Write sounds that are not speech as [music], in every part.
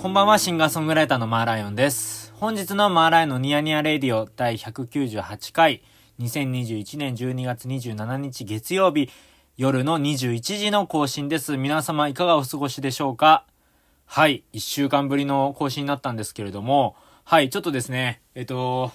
こんばんは、シンガーソングライターのマーライオンです。本日のマーライオンのニヤニヤレディオ第198回、2021年12月27日月曜日、夜の21時の更新です。皆様いかがお過ごしでしょうか？はい、1週間ぶりの更新になったんですけれども、はい、ちょっとですね、えっと、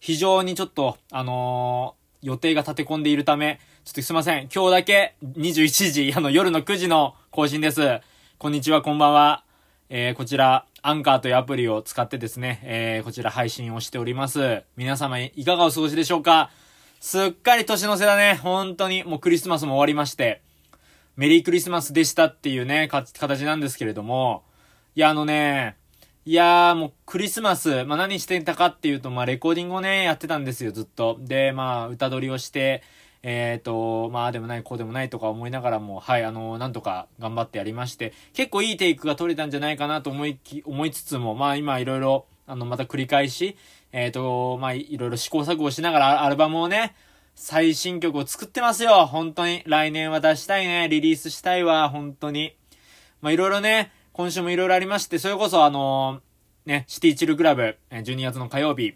非常にちょっと、あのー予定が立て込んでいるため、ちょっとすいません。今日だけ21時、あの夜の9時の更新です。こんにちは、こんばんは。えー、こちら、アンカーというアプリを使ってですね、えー、こちら配信をしております。皆様いかがお過ごしでしょうか？すっかり年の瀬だね。本当に、もうクリスマスも終わりまして、メリークリスマスでしたっていうね、形なんですけれども、いや、あのね、いやーもうクリスマス、まあ、何してたかっていうと、まあ、レコーディングをね、やってたんですよ、ずっと。で、まあ、歌取りをして、えーと、まあでもない、こうでもないとか思いながらも、はい、あの、なんとか頑張ってやりまして、結構いいテイクが取れたんじゃないかなと思いき、思いつつも、まあ今いろいろ、あの、また繰り返し、えーと、まあいろいろ試行錯誤しながらアルバムをね、最新曲を作ってますよ本当に。来年は出したいね。リリースしたいわ。本当に。まあいろいろね、今週もいろいろありまして、それこそあのね、シティチルクラブ、12月の火曜日、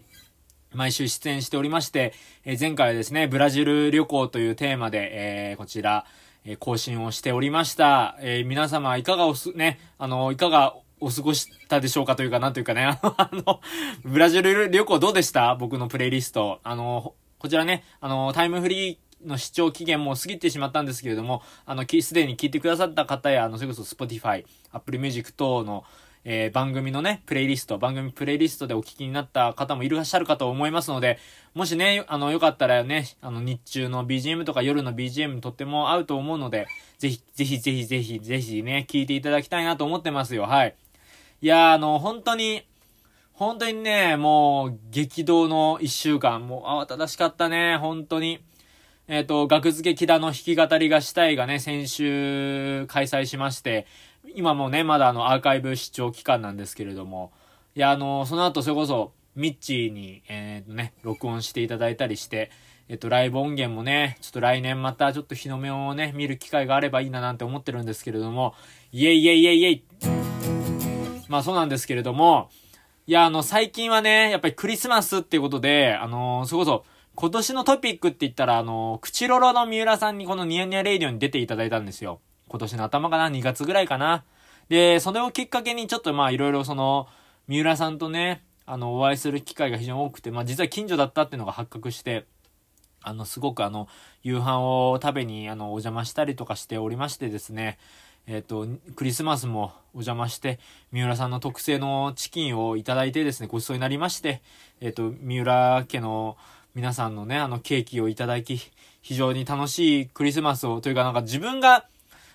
毎週出演しておりまして、えー前回はですね、ブラジル旅行というテーマで、えーこちら、えー更新をしておりました。え皆様いかがおす、ね、あの、いかがお過ごしたでしょうかというか、なんというかね、[laughs] あの、ブラジル旅行どうでした？僕のプレイリスト。あの、こちらね、あの、タイムフリー、の視聴期限も過ぎてしまったんですけれども、あの、すでに聞いてくださった方や、あの、それこそ Spotify、Apple Music 等の、えー番組のね、プレイリスト、番組プレイリストでお聞きになった方もいらっしゃるかと思いますので、もしね、あの、よかったらね、あの、日中の BGM とか夜の BGM とっても合うと思うので、ぜひ、ぜひぜひぜひぜひね、聞いていただきたいなと思ってますよ、はい。いや、あの、本当に、本当にね、もう、激動の一週間、もう慌ただしかったね、本当に。えっ、と、学付け木田の弾き語りがしたいがね、先週開催しまして、今もね、まだあの、アーカイブ視聴期間なんですけれども、いや、あの、その後それこそ、ミッチーに、えっ、とね、録音していただいたりして、えっと、ライブ音源もね、ちょっと来年またちょっと日の目をね、見る機会があればいいななんて思ってるんですけれども、イエイイエイイエイイエイ。まあそうなんですけれども、いや、あの、最近はね、やっぱりクリスマスっていうことで、あのそれこそ、今年のトピックって言ったら、あの口ロロの三浦さんにこのニヤニヤレイディオに出ていただいたんですよ。今年の頭かな ?2 月ぐらいかな。で、それをきっかけにちょっとまあいろいろその、三浦さんとね、あの、お会いする機会が非常に多くて、まあ実は近所だったっていうのが発覚して、あの、すごくあの、夕飯を食べに、あの、お邪魔したりとかしておりましてですね、えっ、と、クリスマスもお邪魔して、三浦さんの特製のチキンをいただいてですね、ごちそうになりまして、えっ、と、三浦家の皆さんのね、あの、ケーキをいただき、非常に楽しいクリスマスを、というかなんか自分が、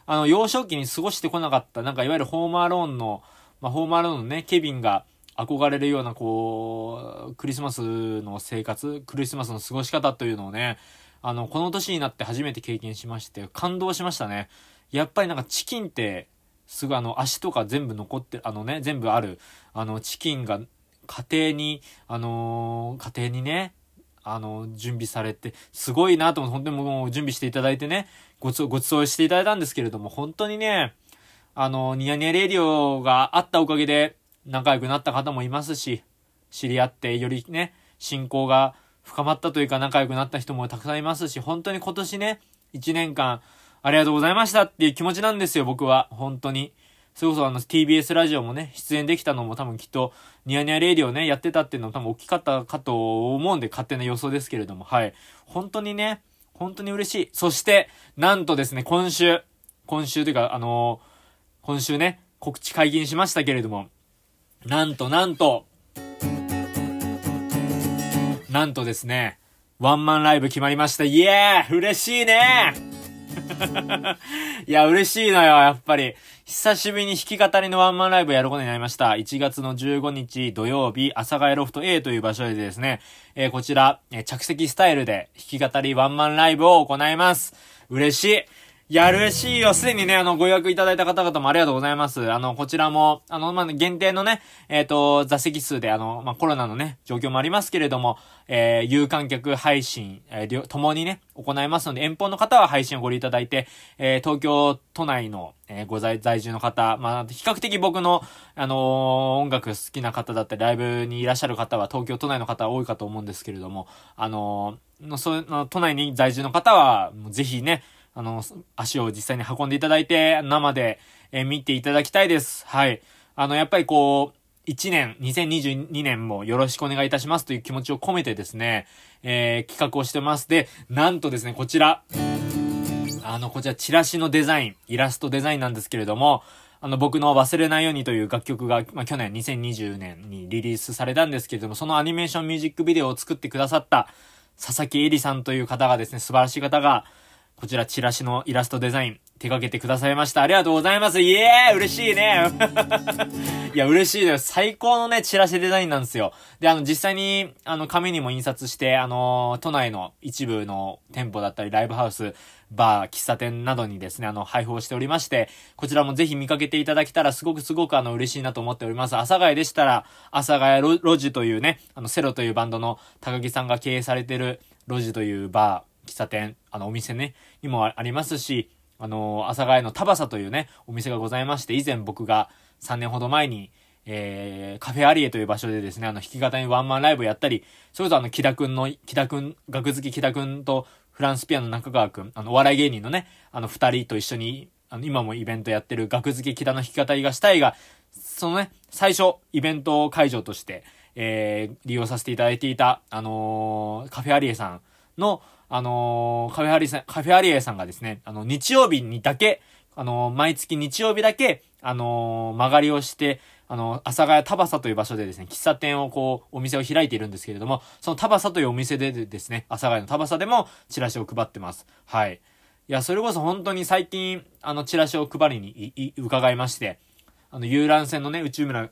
あの、幼少期に過ごしてこなかった、なんかいわゆるホームアローンの、まあ、ホームアローンのね、ケビンが憧れるような、こう、クリスマスの生活、クリスマスの過ごし方というのをね、あの、この年になって初めて経験しまして、感動しましたね。やっぱりなんかチキンって、すごいあの、足とか全部残って、あのね、全部ある、あの、チキンが家庭に、あのー家庭にね、あの、準備されて、すごいなと思って、本当にもう準備していただいてね、ごちそうごちそうしていただいたんですけれども、本当にね、あの、ニヤニヤレディオがあったおかげで、仲良くなった方もいますし、知り合って、よりね、信仰が深まったというか、仲良くなった人もたくさんいますし、本当に今年ね、1年間、ありがとうございましたっていう気持ちなんですよ、僕は。本当に。それこそあの TBS ラジオもね、出演できたのも多分きっと、ニヤニヤレイディオね、やってたっていうのも多分大きかったかと思うんで、勝手な予想ですけれども、はい。本当にね、本当に嬉しい。そして、なんとですね、今週、今週というか、あのー今週ね、告知解禁しましたけれども、なんとなんと、なんとですね、ワンマンライブ決まりました。イエー嬉しいね [laughs] いや、嬉しいのよ、やっぱり。久しぶりに弾き語りのワンマンライブやることになりました。1月の15日土曜日、阿佐ヶ谷ロフト A という場所でですね、えーこちら、えー着席スタイルで弾き語りワンマンライブを行います。嬉しい。や、嬉しいよ。すでにね、あの、ご予約いただいた方々もありがとうございます。あの、こちらも、あの、まあ、限定のね、えっ、ー、と、座席数で、あの、まあ、コロナのね、状況もありますけれども、えー、有観客配信、えー、ともにね、行いますので、遠方の方は配信をご利用いただいて、えー、東京都内の、えー、ご在、在住の方、まあ、比較的僕の、あの、音楽好きな方だったり、ライブにいらっしゃる方は、東京都内の方は多いかと思うんですけれども、あのー、の、そう、都内に在住の方は、ぜひね、あの、足を実際に運んでいただいて、生で、え見ていただきたいです。はい。あの、やっぱりこう、1年、2022年もよろしくお願いいたしますという気持ちを込めてですね、えー、企画をしてます。で、なんとですね、こちら、あの、こちら、チラシのデザイン、イラストデザインなんですけれども、あの、僕の忘れないようにという楽曲が、まあ、去年2020年にリリースされたんですけれども、そのアニメーションミュージックビデオを作ってくださった佐々木恵里さんという方がですね、素晴らしい方が、こちらチラシのイラストデザイン手掛けてくださいました。ありがとうございます。イエーイ嬉しいね [laughs] いや、嬉しいです。最高のね、チラシデザインなんですよ。で、あの、実際に、あの、紙にも印刷して、あの、都内の一部の店舗だったり、ライブハウス、バー、喫茶店などにですね、あの、配布をしておりまして、こちらもぜひ見かけていただけたら、すごくすごくあの、嬉しいなと思っております。阿佐ヶ谷でしたら、阿佐ヶ谷ロジというね、あの、セロというバンドの高木さんが経営されてるロジというバー、喫茶店、あの、お店ね、にもありますし、あの、阿佐ヶ谷のタバサというね、お店がございまして、以前僕が3年ほど前に、えー、カフェアリエという場所でですね、あの、弾き語りワンマンライブをやったり、それこそあの、木田くんの、木田くん、学好き木田くんと、フランスピアノ中川くん、あの、お笑い芸人のね、あの、二人と一緒に、あの、今もイベントやってる学好き木田の弾き語りがしたいが、そのね、最初、イベント会場として、えー、利用させていただいていた、あのー、カフェアリエさんの、あのー、カフェアリさん、カフェアリエさんがですね、あの、日曜日にだけ、あのー、毎月日曜日だけ、あのー、曲がりをして、あの、阿佐ヶ谷タバサという場所でですね、喫茶店をこう、お店を開いているんですけれども、そのタバサというお店でですね、阿佐ヶ谷のタバサでもチラシを配ってます。はい。いや、それこそ本当に最近、あの、チラシを配りにい、伺いまして、あの、遊覧船のね、内村、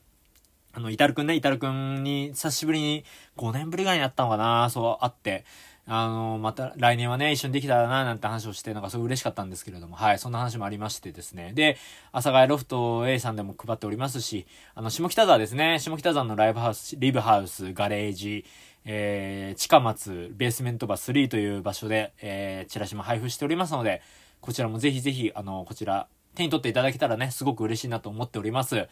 あの、イタルくんね、イタルくんに、久しぶりに、5年ぶりぐらいに会ったのかなそう、会って、あの、また来年はね、一緒にできたらな、なんて話をして、なんかすごい嬉しかったんですけれども、はい、そんな話もありましてですね。で、阿佐ヶ谷ロフト A さんでも配っておりますし、あの、下北沢ですね、下北沢のライブハウス、リブハウス、ガレージ、えー、近松、ベースメントバー3という場所で、えー、チラシも配布しておりますので、こちらもぜひぜひ、あの、こちら、手に取っていただけたらね、すごく嬉しいなと思っております。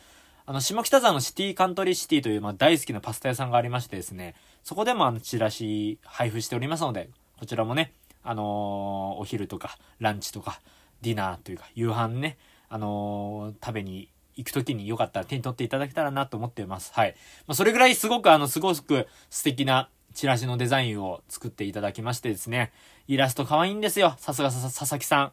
あの、下北沢のシティカントリーシティという、まあ、大好きなパスタ屋さんがありましてですね、そこでもあの、チラシ配布しておりますので、こちらもね、あのー、お昼とか、ランチとか、ディナーというか、夕飯ね、あのー、食べに行くときによかったら手に取っていただけたらなと思っています。はい。まあ、それぐらいすごくあの、すごく素敵なチラシのデザインを作っていただきましてですね、イラスト可愛いんですよ。さすが佐々木さん。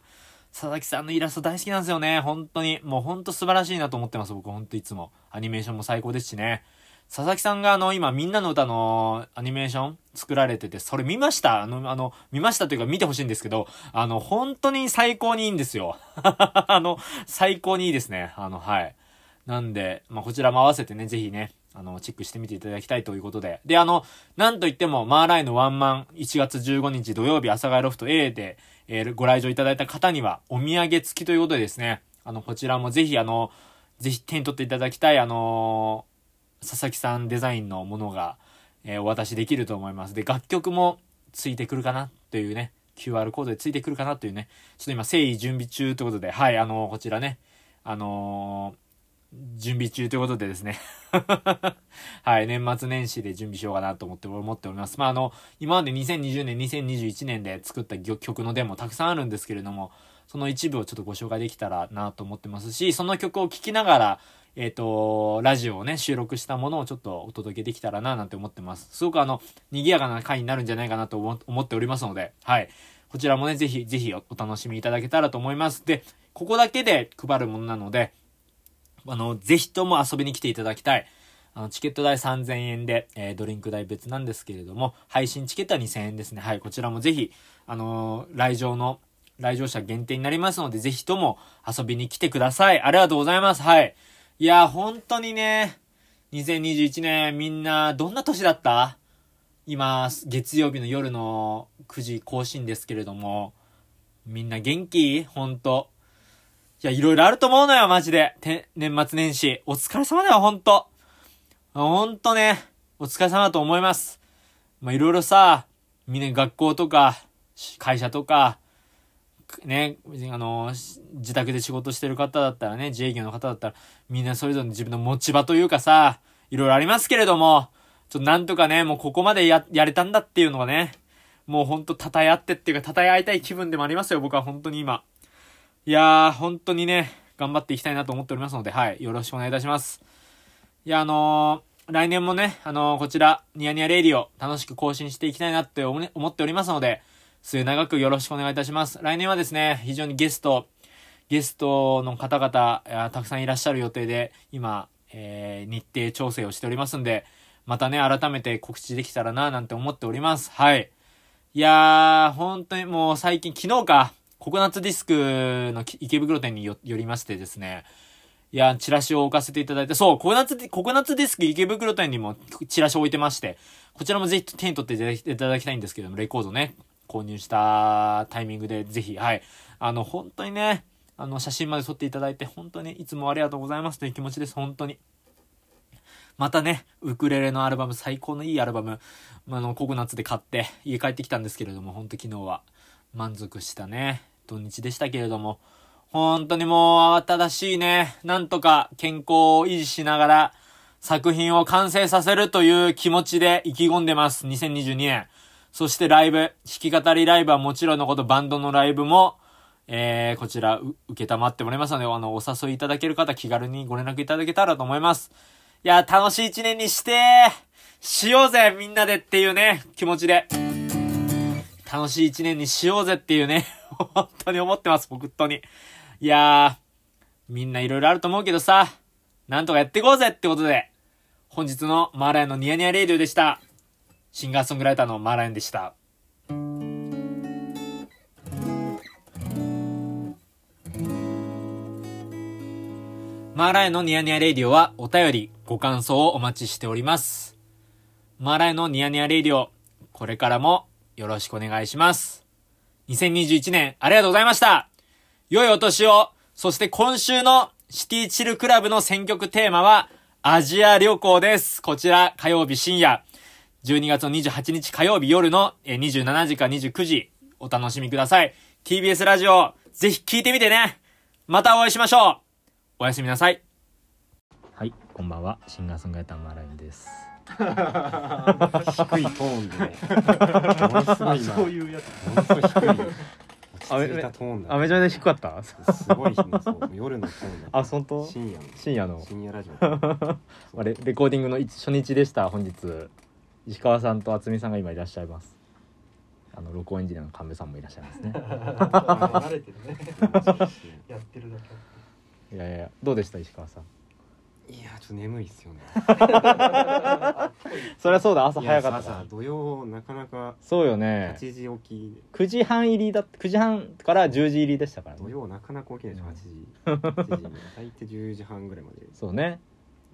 佐々木さんのイラスト大好きなんですよね。本当に。もう本当素晴らしいなと思ってます。僕本当いつも。アニメーションも最高ですしね。佐々木さんがあの、今、みんなの歌のアニメーション作られてて、それ見ました？あの、あの、見ましたというか見てほしいんですけど、あの、本当に最高にいいんですよ。[laughs] あの、最高にいいですね。あの、はい。なんで、まあ、こちらも合わせてね、ぜひね、あの、チェックしてみていただきたいということで。で、あの、なんといっても、マーライのワンマン、1月15日土曜日、阿佐ヶ谷ロフト A で、えー、ご来場いただいた方には、お土産付きということでですね、あの、こちらもぜひ、あの、ぜひ手に取っていただきたい、あのー、佐々木さんデザインのものが、えー、お渡しできると思います。で、楽曲もついてくるかなというね、QR コードでついてくるかなというね、ちょっと今、誠意準備中ということで、はい、あのー、こちらね、あの準備中ということでですね [laughs] はい、年末年始で準備しようかなと思って、思っております。まあ、あの、今まで2020年、2021年で作った曲のデモたくさんあるんですけれども、その一部をちょっとご紹介できたらなと思ってますし、その曲を聴きながら、えっ、ー、と、ラジオをね、収録したものをちょっとお届けできたらななんて思ってます。すごくあの、賑やかな回になるんじゃないかなと思っておりますので、はい。こちらもね、ぜひ、ぜひお楽しみいただけたらと思います。で、ここだけで配るものなので、あの、ぜひとも遊びに来ていただきたい。あの、チケット代3000円で、えー、ドリンク代別なんですけれども、配信チケットは2000円ですね。はい、こちらもぜひ、あのー、来場の、来場者限定になりますので、ぜひとも遊びに来てください。ありがとうございます。はい。いや、本当にね、2021年みんなどんな年だった？今、月曜日の夜の9時更新ですけれども、みんな元気？ほんと。いや、いろいろあると思うのよ、マジで。て、年末年始。お疲れ様だよ、ほんと。ほんとね、お疲れ様だと思います。まあ、いろいろさ、みんな学校とか、会社とか、ね、あの、自宅で仕事してる方だったらね、自営業の方だったら、みんなそれぞれ自分の持ち場というかさ、いろいろありますけれども、ちょっとなんとかね、もうここまでや、やれたんだっていうのがね、もうほんと称え合ってっていうか、称え合いたい気分でもありますよ、僕は本当に今。いやー、本当にね、頑張っていきたいなと思っておりますので、はい、よろしくお願いいたします。いや、あのー、来年もね、あのー、こちら、ニヤニヤレイディオ、楽しく更新していきたいなって思っておりますので、末永くよろしくお願いいたします。来年はですね、非常にゲスト、ゲストの方々、たくさんいらっしゃる予定で、今、えー、日程調整をしておりますんで、またね、改めて告知できたらな、なんて思っております。はい。いやー、本当にもう最近、昨日か、ココナッツディスクの池袋店によりましてですね、いや、チラシを置かせていただいて、そう、ココナッツ、ココナッツディスク池袋店にもチラシを置いてまして、こちらもぜひ手に取っていただきたいんですけども、レコードね、購入したタイミングでぜひ、はい。あの、本当にね、あの、写真まで撮っていただいて、本当にいつもありがとうございますという気持ちです、本当に。またね、ウクレレのアルバム、最高のいいアルバム、あの、ココナッツで買って家帰ってきたんですけれども、本当昨日は満足したね、土日でしたけれども、本当にもう慌ただしいね、なんとか健康を維持しながら作品を完成させるという気持ちで意気込んでます、2022年。そしてライブ、弾き語りライブはもちろんのこと、バンドのライブも、えー、こちら、受けたまってもらいますので、あの、お誘いいただける方、気軽にご連絡いただけたらと思います。いや、楽しい一年にしてしようぜみんなでっていうね、気持ちで。楽しい一年にしようぜっていうね、[laughs] 本当に思ってます、僕、本当に。いやー、みんないろいろあると思うけどさ、なんとかやっていこうぜってことで、本日のマーライのニヤニヤレイディオでした。シンガーソングライターのマーラインでした。マーライオンのニヤニヤレイディオはお便り、ご感想をお待ちしております。マーライオンのニヤニヤレイディオ、これからもよろしくお願いします。2021年ありがとうございました。良いお年を、そして今週のシティチルクラブの選曲テーマはアジア旅行です。こちら火曜日深夜、12月の28日火曜日夜の27時か29時、お楽しみください。TBS ラジオ、ぜひ聞いてみてね。またお会いしましょうおやすみなさい。はい、こんばんは。シンガーソングライターマーラインです。[laughs] 低いトーンで、ものすごい今、そういうやつ。ものすごい低い。落ち着いたトーンあめちゃめちゃ低かったすごいそう夜のトーンあ本当？深夜の深夜の深夜ラジオ [laughs] レレコーディングの初日でした？本日石川さんと渥美さんが今いらっしゃいます。あの録音エンジニアの神戸さんもいらっしゃいますね。慣れてるね。やってるだけ。いやいやどうでした石川さん？いやちょっと眠いっすよね。[laughs] そりゃそうだ朝早かった。朝土曜なかなかそうよね。8時起き。9時半入りだ9時半から10時入りでしたからね。土曜なかなか起きないでしょ8時。[laughs] 8時大体10時半ぐらいまで。そうね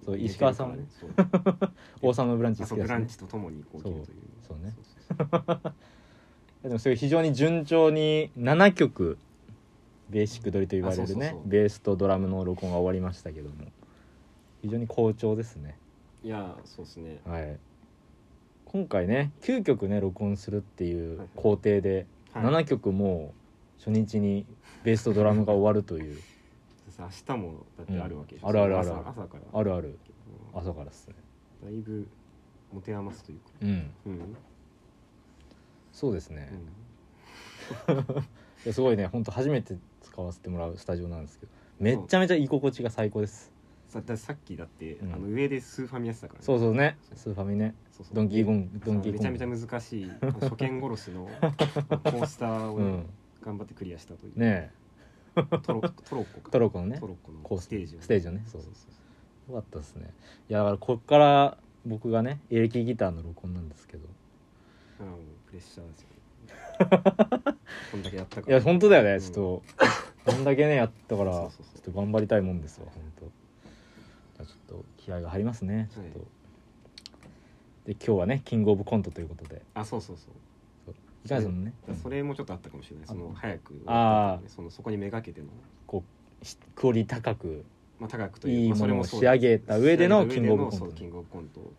そう石川さんはね。[laughs] [laughs] 王様のブランチ好きだブランチとともに起きるという。そうね。[laughs] でもそれ非常に順調に7曲ベーシック撮りと言われるね。ベースとドラムの録音が終わりましたけども。非常に好調ですね。いやそうですね。はい。今回ね9曲ね録音するっていう工程で、はい。7曲も初日にベースとドラムが終わるという明日もだってあるわけでしょ、うん、あるあるある朝から。あるある。朝からっすね。だいぶ持て余すというか。うん、うん、そうですね、うん、[laughs] すごいね。本当初めて使わせてもらうスタジオなんですけど。めっちゃめちゃ居心地が最高です。さださっきだって、うん。あの上でスーファミやってたから、そうそうね。スーファミね。そうそう。ドンキーゴンドンキーめちゃめちゃ難しい初見殺しの [laughs] コースターをうん。頑張ってクリアしたという、ねトロトロッコか。トロッコのね。トロッコのコースステージをステージをね。そうそうよかったですね。いやだからこっから僕がねエレキギターの録音なんですけど。そうあプレッシャーですよね。[laughs] こんだけやったから。いや本当だよね、うんちょっとこんだけねやったからそうそうそう。ちょっと頑張りたいもんですわ本当。じゃあちょっと気合が入りますねちょっと、はい。で今日はねキングオブコントということで。あそうそうそういかないですもんね。それもちょっとあったかもしれない。その早くあー。そのそこにめがけての、しクオリティ高く。まあ、高くといういいものを仕上げた上でのキングオブコント。そうキングオブコント。を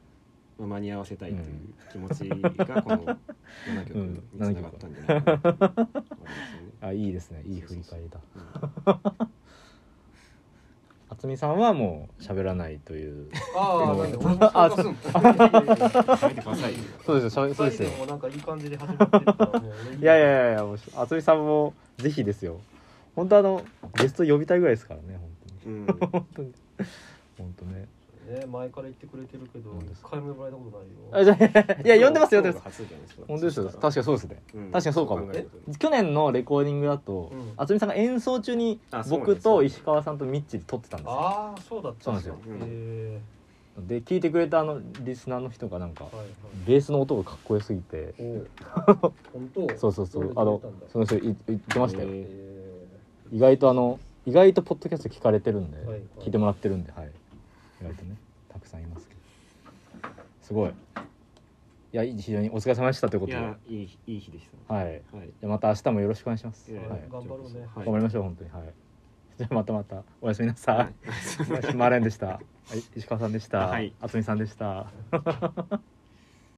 まあ間に合わせたいという気持ちが [laughs] この7曲につながったんじゃないかな。と思いますよね。[laughs] あいいですね。いい振り返りだうん渥美さんはもう喋らないという。[laughs] ああ、うんなんで俺も参加すんのやめてください。よそうですよそうですよ。二人もなんかいい感じで始まってったら。もう俺いやいやいやいやもう渥美さんもぜひですよ。本当あのゲスト呼びたいぐらいですからねうん本当に。[laughs] 本当に。本当ねね前から言ってくれてるけどうん。一回も呼ばれたことないよ。あじゃあいや呼んでますよ呼んでます。本当ですよ。確かにそうですね。うん。確かにそうかも。去年のレコーディングだとうん。渥美さんが演奏中に僕と石川さんとミッチで撮ってたんですよ。ああそうだったそうなんですよ。で聞いてくれたあのリスナーの人がなんかえはいはい。ベースの音がかっこよすぎて。[laughs] そうそうそう。どあのその人い言ってましたよ。意外とあの意外とポッドキャスト聞かれてるんで、はいはい。聞いてもらってるんではい。意外とねたくさんいますけど。すごい。いや非常にお疲れ様でしたということで。はいやいいいい日でしいたはい。じゃあまた明日もよろしくお願いします、はい。ー頑張ろうね。はい頑張りましょう本当に。はい。じゃあまたまた。おやすみなさい、はい。[laughs] マーレンでした、はい、石川さんでした、はい。渥美さんでした